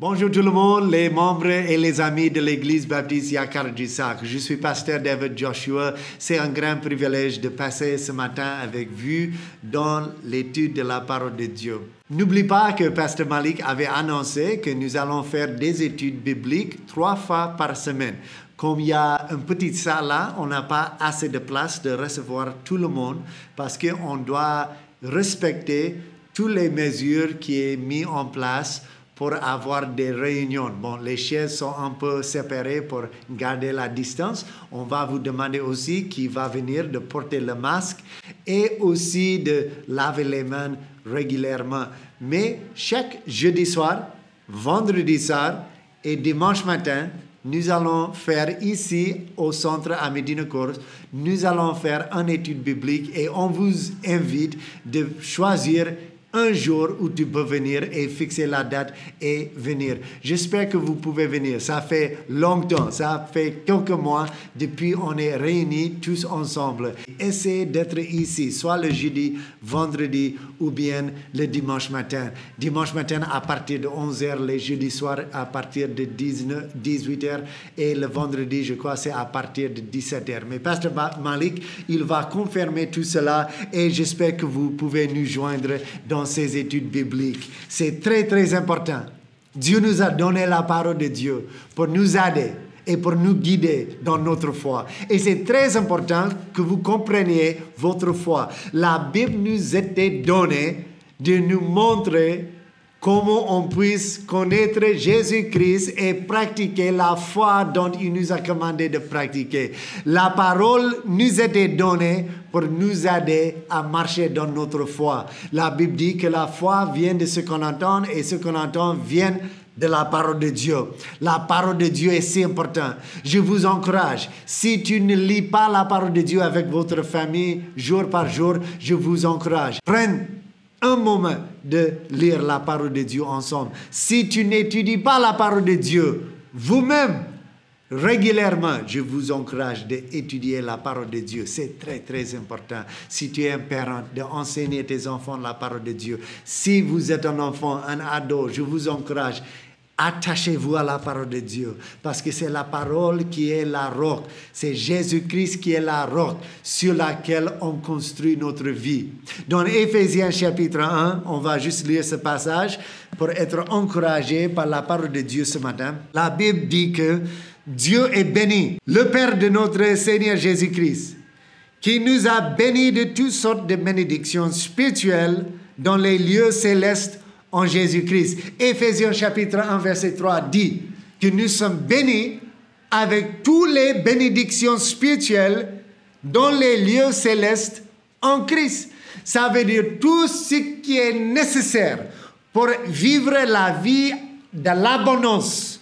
Bonjour tout le monde, les membres et les amis de l'église baptiste Yakar Sac. Je suis pasteur David Joshua. C'est un grand privilège de passer ce matin avec vous dans l'étude de la parole de Dieu. N'oublie pas que pasteur Malik avait annoncé que nous allons faire des études bibliques trois fois par semaine. Comme il y a une petite salle là, on n'a pas assez de place de recevoir tout le monde parce qu'on doit respecter toutes les mesures qui sont mises en place pour avoir des réunions. Bon, les chaises sont un peu séparées pour garder la distance. On va vous demander aussi qui va venir de porter le masque et aussi de laver les mains régulièrement. Mais chaque jeudi soir, vendredi soir et dimanche matin, nous allons faire ici au centre à Medina Course, nous allons faire une étude biblique et on vous invite de choisir un jour où tu peux venir et fixer la date et venir. J'espère que vous pouvez venir. Ça fait longtemps, ça fait quelques mois depuis on est réunis tous ensemble. Essayez d'être ici, soit le jeudi, vendredi ou bien le dimanche matin. Dimanche matin à partir de 11h, le jeudi soir à partir de 19, 18h et le vendredi, je crois, c'est à partir de 17h. Mais Pasteur Malik, il va confirmer tout cela et j'espère que vous pouvez nous joindre dans dans études bibliques. C'est très, très important. Dieu nous a donné la parole de Dieu pour nous aider et pour nous guider dans notre foi. Et c'est très important que vous compreniez votre foi. La Bible nous était donnée de nous montrer comment on puisse connaître Jésus-Christ et pratiquer la foi dont il nous a commandé de pratiquer. La parole nous était donnée pour nous aider à marcher dans notre foi. La Bible dit que la foi vient de ce qu'on entend et ce qu'on entend vient de la parole de Dieu. La parole de Dieu est si importante. Je vous encourage, si tu ne lis pas la parole de Dieu avec votre famille jour par jour, je vous encourage. Prenez un moment de lire la parole de Dieu ensemble. Si tu n'étudies pas la parole de Dieu, vous-même, régulièrement, je vous encourage d'étudier la parole de Dieu. C'est très, très important. Si tu es un parent, d'enseigner tes enfants la parole de Dieu. Si vous êtes un enfant, un ado, je vous encourage Attachez-vous à la parole de Dieu parce que c'est la parole qui est la roque. C'est Jésus-Christ qui est la roque sur laquelle on construit notre vie. Dans Éphésiens chapitre 1, on va juste lire ce passage pour être encouragé par la parole de Dieu ce matin. La Bible dit que Dieu est béni, le Père de notre Seigneur Jésus-Christ, qui nous a bénis de toutes sortes de bénédictions spirituelles dans les lieux célestes en Jésus-Christ. Éphésiens chapitre 1, verset 3 dit que nous sommes bénis avec toutes les bénédictions spirituelles dans les lieux célestes en Christ. Ça veut dire tout ce qui est nécessaire pour vivre la vie de l'abondance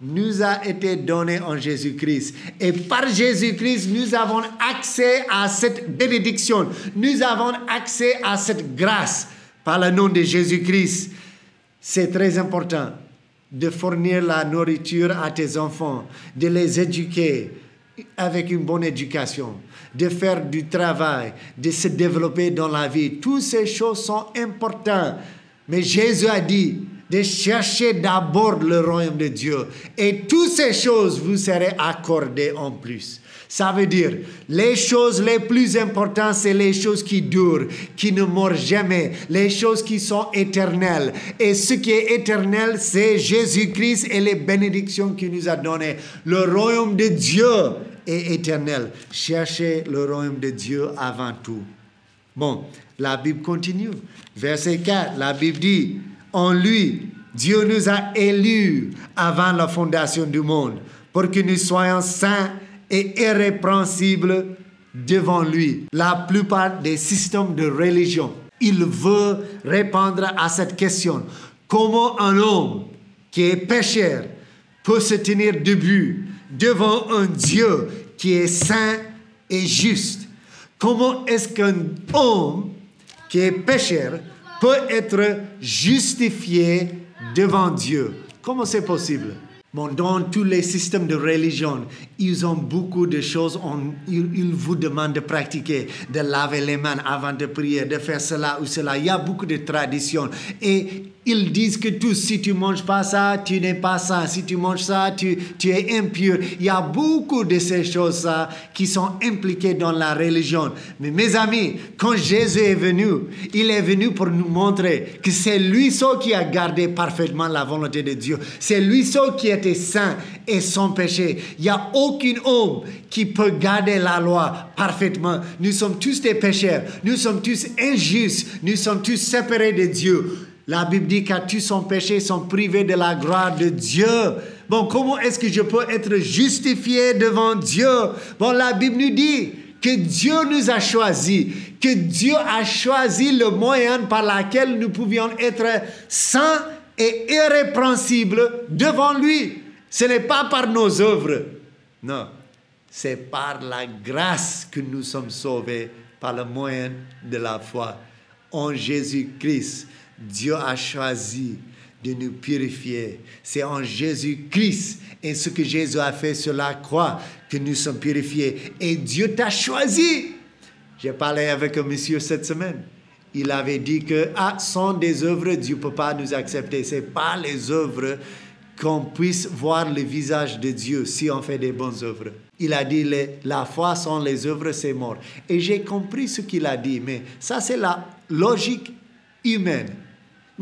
nous a été donné en Jésus-Christ. Et par Jésus-Christ, nous avons accès à cette bénédiction. Nous avons accès à cette grâce par le nom de Jésus-Christ. C'est très important de fournir la nourriture à tes enfants, de les éduquer avec une bonne éducation, de faire du travail, de se développer dans la vie. Toutes ces choses sont importantes. Mais Jésus a dit de chercher d'abord le royaume de Dieu et toutes ces choses vous seront accordées en plus. Ça veut dire, les choses les plus importantes, c'est les choses qui durent, qui ne meurent jamais, les choses qui sont éternelles. Et ce qui est éternel, c'est Jésus-Christ et les bénédictions qu'il nous a données. Le royaume de Dieu est éternel. Cherchez le royaume de Dieu avant tout. Bon, la Bible continue. Verset 4, la Bible dit, en lui, Dieu nous a élus avant la fondation du monde pour que nous soyons saints et irrépréhensible devant lui. La plupart des systèmes de religion, il veut répondre à cette question. Comment un homme qui est pécheur peut se tenir debout devant un Dieu qui est saint et juste? Comment est-ce qu'un homme qui est pécheur peut être justifié devant Dieu? Comment c'est possible? dans tous les systèmes de religion, ils ont beaucoup de choses, ils, vous demandent de pratiquer, de laver les mains avant de prier, de faire cela ou cela. Il y a beaucoup de traditions et ils disent que tous, si tu manges pas ça, tu n'es pas sain. Si tu manges ça, tu, tu es impur. Il y a beaucoup de ces choses-là qui sont impliquées dans la religion. Mais mes amis, quand Jésus est venu, il est venu pour nous montrer que c'est lui seul qui a gardé parfaitement la volonté de Dieu. C'est lui seul qui était saint et sans péché. Il n'y a aucun homme qui peut garder la loi parfaitement. Nous sommes tous des pécheurs. Nous sommes tous injustes. Nous sommes tous séparés de Dieu. La Bible dit qu'à tous son péché sont privés de la gloire de Dieu. Bon, comment est-ce que je peux être justifié devant Dieu? Bon, la Bible nous dit que Dieu nous a choisis, que Dieu a choisi le moyen par lequel nous pouvions être saints et irrépréhensibles devant lui. Ce n'est pas par nos œuvres, non, c'est par la grâce que nous sommes sauvés par le moyen de la foi en Jésus-Christ. Dieu a choisi de nous purifier. C'est en Jésus-Christ et ce que Jésus a fait sur la croix que nous sommes purifiés. Et Dieu t'a choisi. J'ai parlé avec un monsieur cette semaine. Il avait dit que ah, sans des œuvres, Dieu ne peut pas nous accepter. Ce n'est pas les œuvres qu'on puisse voir le visage de Dieu si on fait des bonnes œuvres. Il a dit la foi sans les œuvres, c'est mort. Et j'ai compris ce qu'il a dit, mais ça c'est la logique humaine.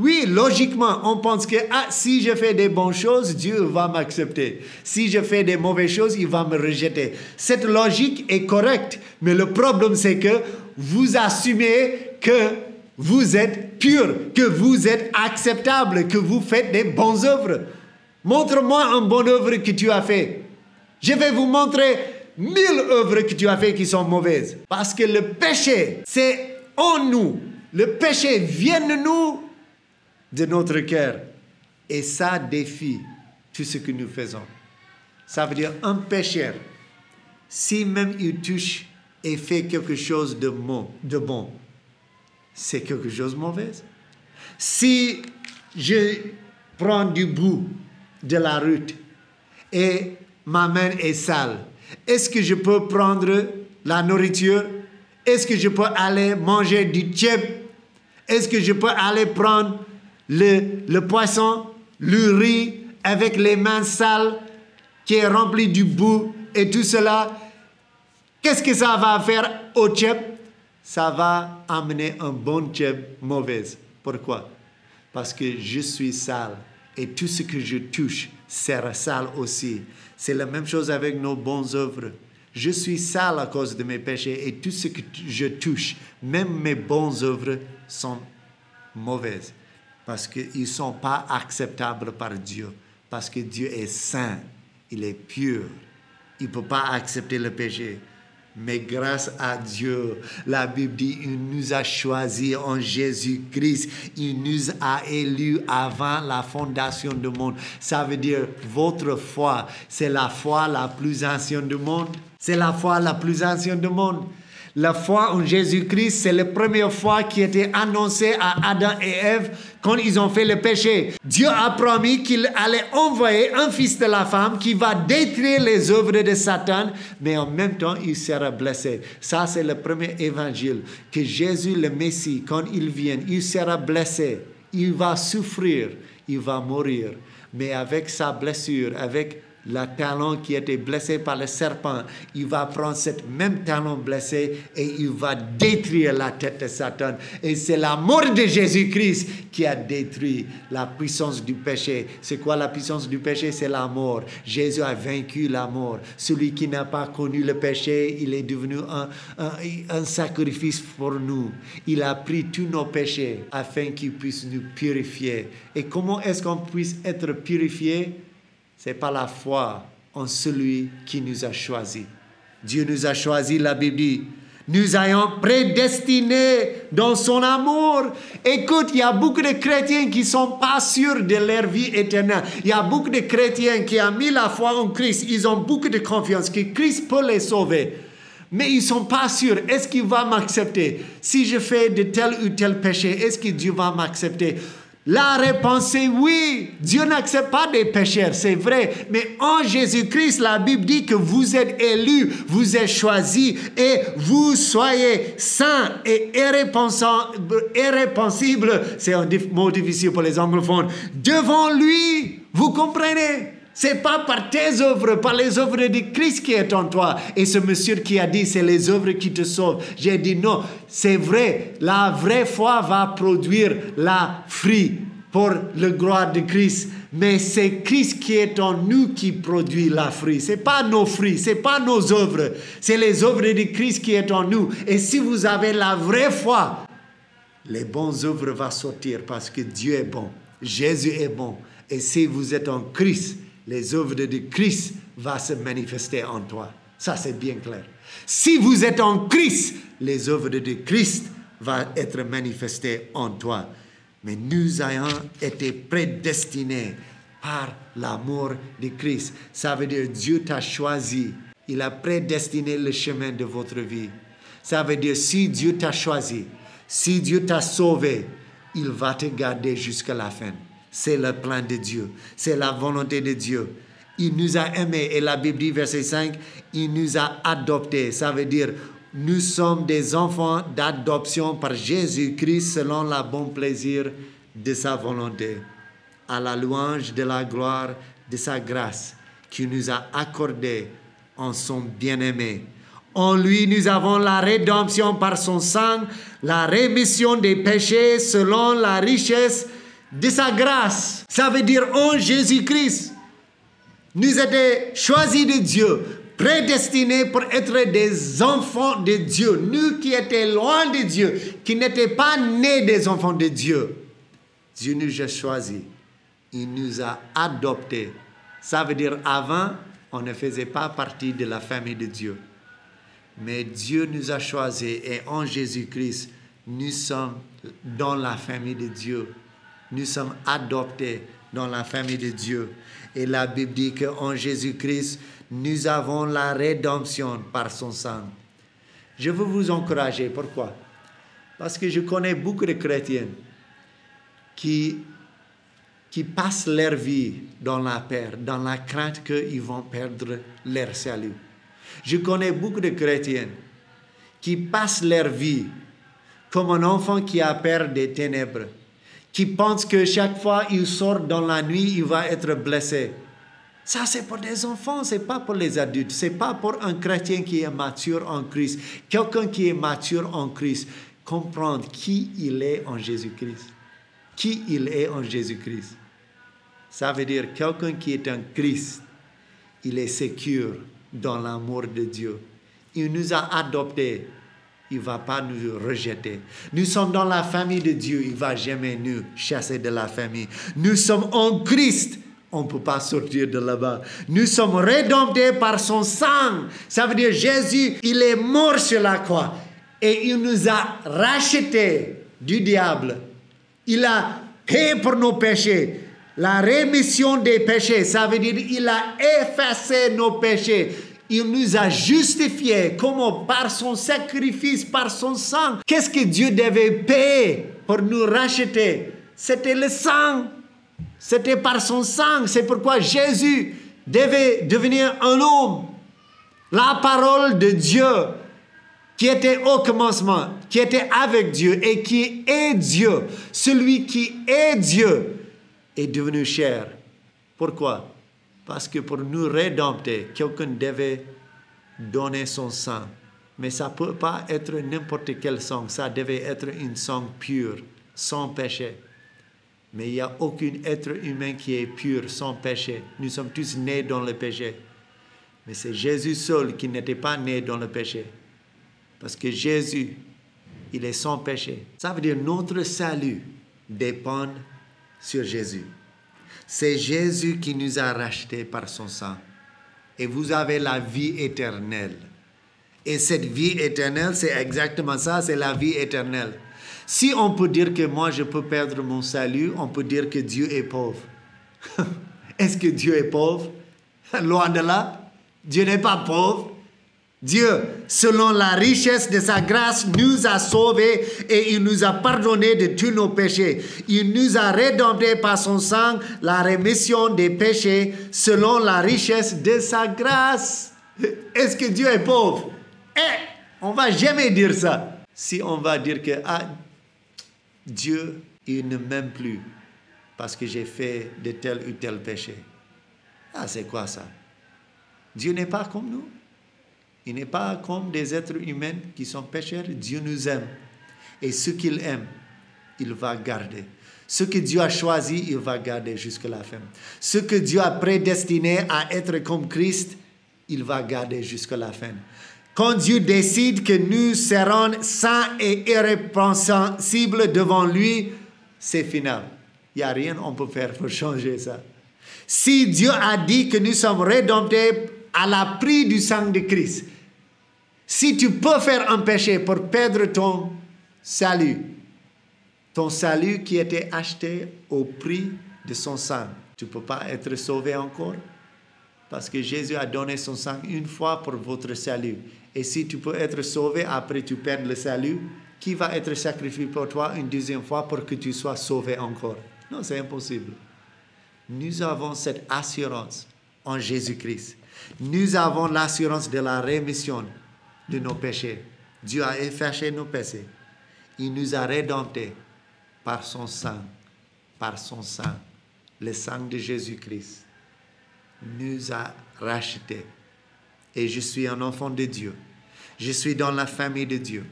Oui, logiquement, on pense que ah, si je fais des bonnes choses, Dieu va m'accepter. Si je fais des mauvaises choses, il va me rejeter. Cette logique est correcte, mais le problème c'est que vous assumez que vous êtes pur, que vous êtes acceptable, que vous faites des bonnes œuvres. Montre-moi une bonne œuvre que tu as fait. Je vais vous montrer mille œuvres que tu as fait qui sont mauvaises. Parce que le péché, c'est en nous. Le péché vient de nous de notre cœur. Et ça défie tout ce que nous faisons. Ça veut dire un pécheur, si même il touche et fait quelque chose de bon, de bon c'est quelque chose de mauvais. Si je prends du bout de la route et ma main est sale, est-ce que je peux prendre la nourriture? Est-ce que je peux aller manger du tchèp? Est-ce que je peux aller prendre le, poisson, le riz avec les mains sales qui est rempli du bout et tout cela, qu'est-ce que ça va faire au tchèp Ça va amener un bon tchèp mauvaise. Pourquoi? Parce que je suis sale et tout ce que je touche sera sale aussi. C'est la même chose avec nos bonnes œuvres. Je suis sale à cause de mes péchés et tout ce que je touche, même mes bonnes œuvres, sont mauvaises parce qu'ils ne sont pas acceptables par Dieu, parce que Dieu est saint, il est pur, il ne peut pas accepter le péché. Mais grâce à Dieu, la Bible dit, il nous a choisis en Jésus-Christ. Il nous a élus avant la fondation du monde. Ça veut dire, votre foi, c'est la foi la plus ancienne du monde. C'est la foi la plus ancienne du monde. La foi en Jésus-Christ, c'est la première foi qui était annoncée à Adam et Ève quand ils ont fait le péché. Dieu a promis qu'il allait envoyer un fils de la femme qui va détruire les œuvres de Satan, mais en même temps, il sera blessé. Ça, c'est le premier évangile, que Jésus, le Messie, quand il vient, il sera blessé, il va souffrir, il va mourir. Mais avec sa blessure, avec le talon qui était blessé par le serpent, il va prendre cette même talon blessé et il va détruire la tête de Satan. Et c'est la mort de Jésus-Christ qui a détruit la puissance du péché. C'est quoi la puissance du péché? C'est la mort. Jésus a vaincu la mort. Celui qui n'a pas connu le péché, il est devenu un, un, un sacrifice pour nous. Il a pris tous nos péchés afin qu'il puisse nous purifier. Et comment est-ce qu'on puisse être purifié? C'est pas la foi en celui qui nous a choisis. Dieu nous a choisis, la Bible dit. Nous ayons prédestinés dans son amour. Écoute, il y a beaucoup de chrétiens qui sont pas sûrs de leur vie éternelle. Il y a beaucoup de chrétiens qui ont mis la foi en Christ. Ils ont beaucoup de confiance que Christ peut les sauver. Mais ils sont pas sûrs. Est-ce qu'il va m'accepter? Si je fais de tel ou tel péché, est-ce que Dieu va m'accepter? La réponse est oui. Dieu n'accepte pas des pécheurs, c'est vrai. Mais en Jésus-Christ, la Bible dit que vous êtes élus, vous êtes choisis et vous soyez saints et irrépensibles. C'est un mot difficile pour les anglophones. Devant lui, vous comprenez? C'est pas par tes œuvres, par les œuvres de Christ qui est en toi. Et ce monsieur qui a dit, c'est les œuvres qui te sauvent. J'ai dit non, c'est vrai. La vraie foi va produire la fruit pour le gloire de Christ. Mais c'est Christ qui est en nous qui produit la fruit. C'est pas nos fruits, c'est pas nos œuvres. C'est les œuvres de Christ qui est en nous. Et si vous avez la vraie foi, les bonnes œuvres vont sortir parce que Dieu est bon. Jésus est bon. Et si vous êtes en Christ, les œuvres de Christ vont se manifester en toi. Ça, c'est bien clair. Si vous êtes en Christ, les œuvres de Christ vont être manifestées en toi. Mais nous ayons été prédestinés par l'amour de Christ. Ça veut dire Dieu t'a choisi. Il a prédestiné le chemin de votre vie. Ça veut dire si Dieu t'a choisi, si Dieu t'a sauvé, il va te garder jusqu'à la fin. C'est le plan de Dieu. C'est la volonté de Dieu. Il nous a aimés. Et la Bible dit, verset 5, il nous a adoptés. Ça veut dire, nous sommes des enfants d'adoption par Jésus-Christ selon la bon plaisir de sa volonté. À la louange de la gloire de sa grâce qui nous a accordé en son bien-aimé. En lui, nous avons la rédemption par son sang, la rémission des péchés selon la richesse de sa grâce. Ça veut dire en Jésus-Christ. Nous étions choisis de Dieu, prédestinés pour être des enfants de Dieu. Nous qui étions loin de Dieu, qui n'étaient pas nés des enfants de Dieu. Dieu nous a choisis. Il nous a adoptés. Ça veut dire avant, on ne faisait pas partie de la famille de Dieu. Mais Dieu nous a choisis et en Jésus-Christ, nous sommes dans la famille de Dieu nous sommes adoptés dans la famille de Dieu. Et la Bible dit qu'en Jésus-Christ, nous avons la rédemption par son sang. Je veux vous encourager. Pourquoi? Parce que je connais beaucoup de chrétiens qui, qui passent leur vie dans la peur, dans la crainte qu'ils vont perdre leur salut. Je connais beaucoup de chrétiens qui passent leur vie comme un enfant qui a peur des ténèbres qui pense que chaque fois qu'il sort dans la nuit, il va être blessé. Ça, c'est pour des enfants, c'est pas pour les adultes. C'est pas pour un chrétien qui est mature en Christ. Quelqu'un qui est mature en Christ, comprendre qui il est en Jésus-Christ. Qui il est en Jésus-Christ. Ça veut dire quelqu'un qui est en Christ, il est sécure dans l'amour de Dieu. Il nous a adoptés il ne va pas nous rejeter. Nous sommes dans la famille de Dieu, il ne va jamais nous chasser de la famille. Nous sommes en Christ, on ne peut pas sortir de là-bas. Nous sommes rédemptés par son sang. Ça veut dire Jésus, il est mort sur la croix et il nous a rachetés du diable. Il a payé pour nos péchés. La rémission des péchés, ça veut dire il a effacé nos péchés. Il nous a justifiés. Comment Par son sacrifice, par son sang. Qu'est-ce que Dieu devait payer pour nous racheter? C'était le sang. C'était par son sang. C'est pourquoi Jésus devait devenir un homme. La parole de Dieu qui était au commencement, qui était avec Dieu et qui est Dieu. Celui qui est Dieu est devenu cher. Pourquoi? Parce que pour nous rédempter, quelqu'un devait donner son sang. Mais ça ne peut pas être n'importe quel sang. Ça devait être une sang pur, sans péché. Mais il n'y a aucun être humain qui est pur, sans péché. Nous sommes tous nés dans le péché. Mais c'est Jésus seul qui n'était pas né dans le péché. Parce que Jésus, il est sans péché. Ça veut dire notre salut dépend sur Jésus. C'est Jésus qui nous a rachetés par son sang. Et vous avez la vie éternelle. Et cette vie éternelle, c'est exactement ça, c'est la vie éternelle. Si on peut dire que moi je peux perdre mon salut, on peut dire que Dieu est pauvre. Est-ce que Dieu est pauvre? Loin de là. Dieu n'est pas pauvre. Dieu, selon la richesse de sa grâce, nous a sauvés et il nous a pardonné de tous nos péchés. Il nous a rédemptés par son sang, la rémission des péchés, selon la richesse de sa grâce. Est-ce que Dieu est pauvre? Eh, on va jamais dire ça. Si on va dire que ah, Dieu, il ne m'aime plus parce que j'ai fait de tel ou tel péché. Ah, c'est quoi ça? Dieu n'est pas comme nous. Il n'est pas comme des êtres humains qui sont pécheurs. Dieu nous aime. Et ce qu'il aime, il va garder. Ce que Dieu a choisi, il va garder jusqu'à la fin. Ce que Dieu a prédestiné à être comme Christ, il va garder jusqu'à la fin. Quand Dieu décide que nous serons saints et irrépréhensibles devant lui, c'est final. Il n'y a rien qu'on peut faire pour changer ça. Si Dieu a dit que nous sommes rédemptés à la prix du sang de Christ, si tu peux faire un péché pour perdre ton salut, ton salut qui était acheté au prix de son sang, tu ne peux pas être sauvé encore? Parce que Jésus a donné son sang une fois pour votre salut. Et si tu peux être sauvé après tu perds le salut, qui va être sacrifié pour toi une deuxième fois pour que tu sois sauvé encore? Non, c'est impossible. Nous avons cette assurance en Jésus-Christ. Nous avons l'assurance de la rémission de nos péchés. Dieu a effacé nos péchés. Il nous a rédemptés par son sang, par son sang, le sang de Jésus-Christ. Nous a rachetés. Et je suis un enfant de Dieu. Je suis dans la famille de Dieu.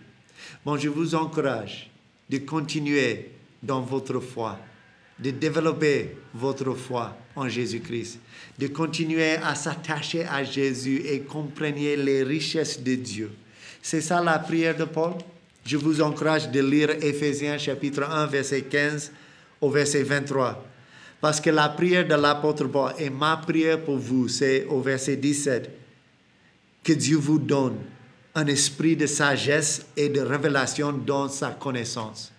Bon, je vous encourage de continuer dans votre foi, de développer votre foi en Jésus-Christ, de continuer à s'attacher à Jésus et comprendre les richesses de Dieu. C'est ça la prière de Paul? Je vous encourage de lire Éphésiens chapitre 1, verset 15 au verset 23. Parce que la prière de l'apôtre Paul et ma prière pour vous, c'est au verset 17. Que Dieu vous donne un esprit de sagesse et de révélation dans sa connaissance.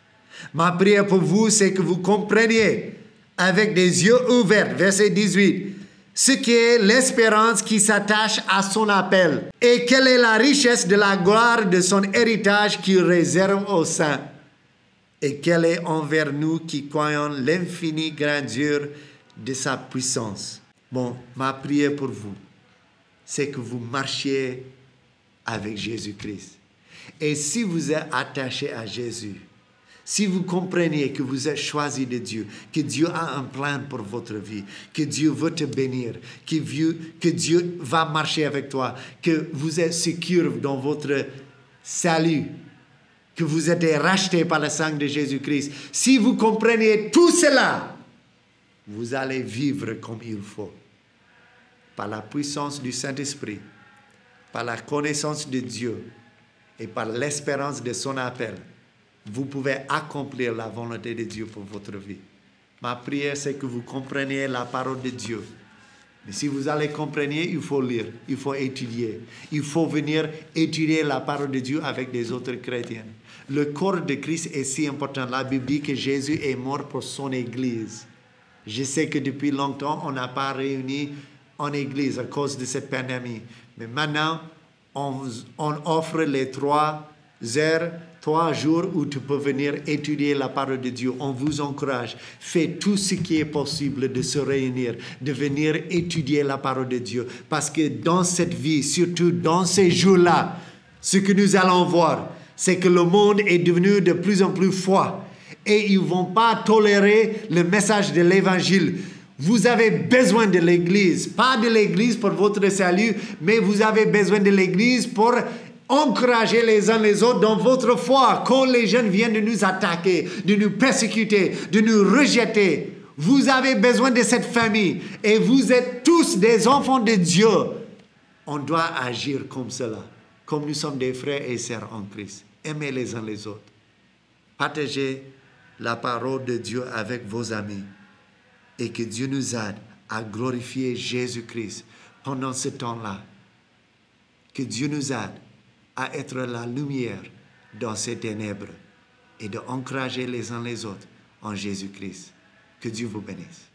Ma prière pour vous, c'est que vous compreniez avec des yeux ouverts, verset 18, ce qui est l'espérance qui s'attache à son appel et quelle est la richesse de la gloire de son héritage qu'il réserve aux saints et quelle est envers nous qui croyons l'infinie grandeur de sa puissance. Bon, ma prière pour vous, c'est que vous marchiez avec Jésus-Christ. Et si vous êtes attaché à Jésus, si vous comprenez que vous êtes choisi de Dieu, que Dieu a un plan pour votre vie, que Dieu veut te bénir, que Dieu, va marcher avec toi, que vous êtes sûr dans votre salut, que vous êtes racheté par le sang de Jésus-Christ, si vous comprenez tout cela, vous allez vivre comme il faut. Par la puissance du Saint-Esprit, par la connaissance de Dieu et par l'espérance de son appel vous pouvez accomplir la volonté de Dieu pour votre vie. Ma prière, c'est que vous compreniez la parole de Dieu. Mais si vous allez comprendre, il faut lire, il faut étudier. Il faut venir étudier la parole de Dieu avec des autres chrétiens. Le corps de Christ est si important. La Bible dit que Jésus est mort pour son Église. Je sais que depuis longtemps, on n'a pas réuni en Église à cause de cette pandémie. Mais maintenant, on, on offre les trois heures trois jours où tu peux venir étudier la parole de Dieu. On vous encourage. Faites tout ce qui est possible de se réunir, de venir étudier la parole de Dieu. Parce que dans cette vie, surtout dans ces jours-là, ce que nous allons voir, c'est que le monde est devenu de plus en plus froid. Et ils ne vont pas tolérer le message de l'évangile. Vous avez besoin de l'Église, pas de l'Église pour votre salut, mais vous avez besoin de l'Église pour encourager les uns les autres dans votre foi. Quand les jeunes viennent de nous attaquer, de nous persécuter, de nous rejeter, vous avez besoin de cette famille et vous êtes tous des enfants de Dieu. On doit agir comme cela, comme nous sommes des frères et sœurs en Christ. Aimez les uns les autres. Partagez la parole de Dieu avec vos amis et que Dieu nous aide à glorifier Jésus-Christ pendant ce temps-là. Que Dieu nous aide à être la lumière dans ces ténèbres et de encourager les uns les autres en Jésus-Christ. Que Dieu vous bénisse.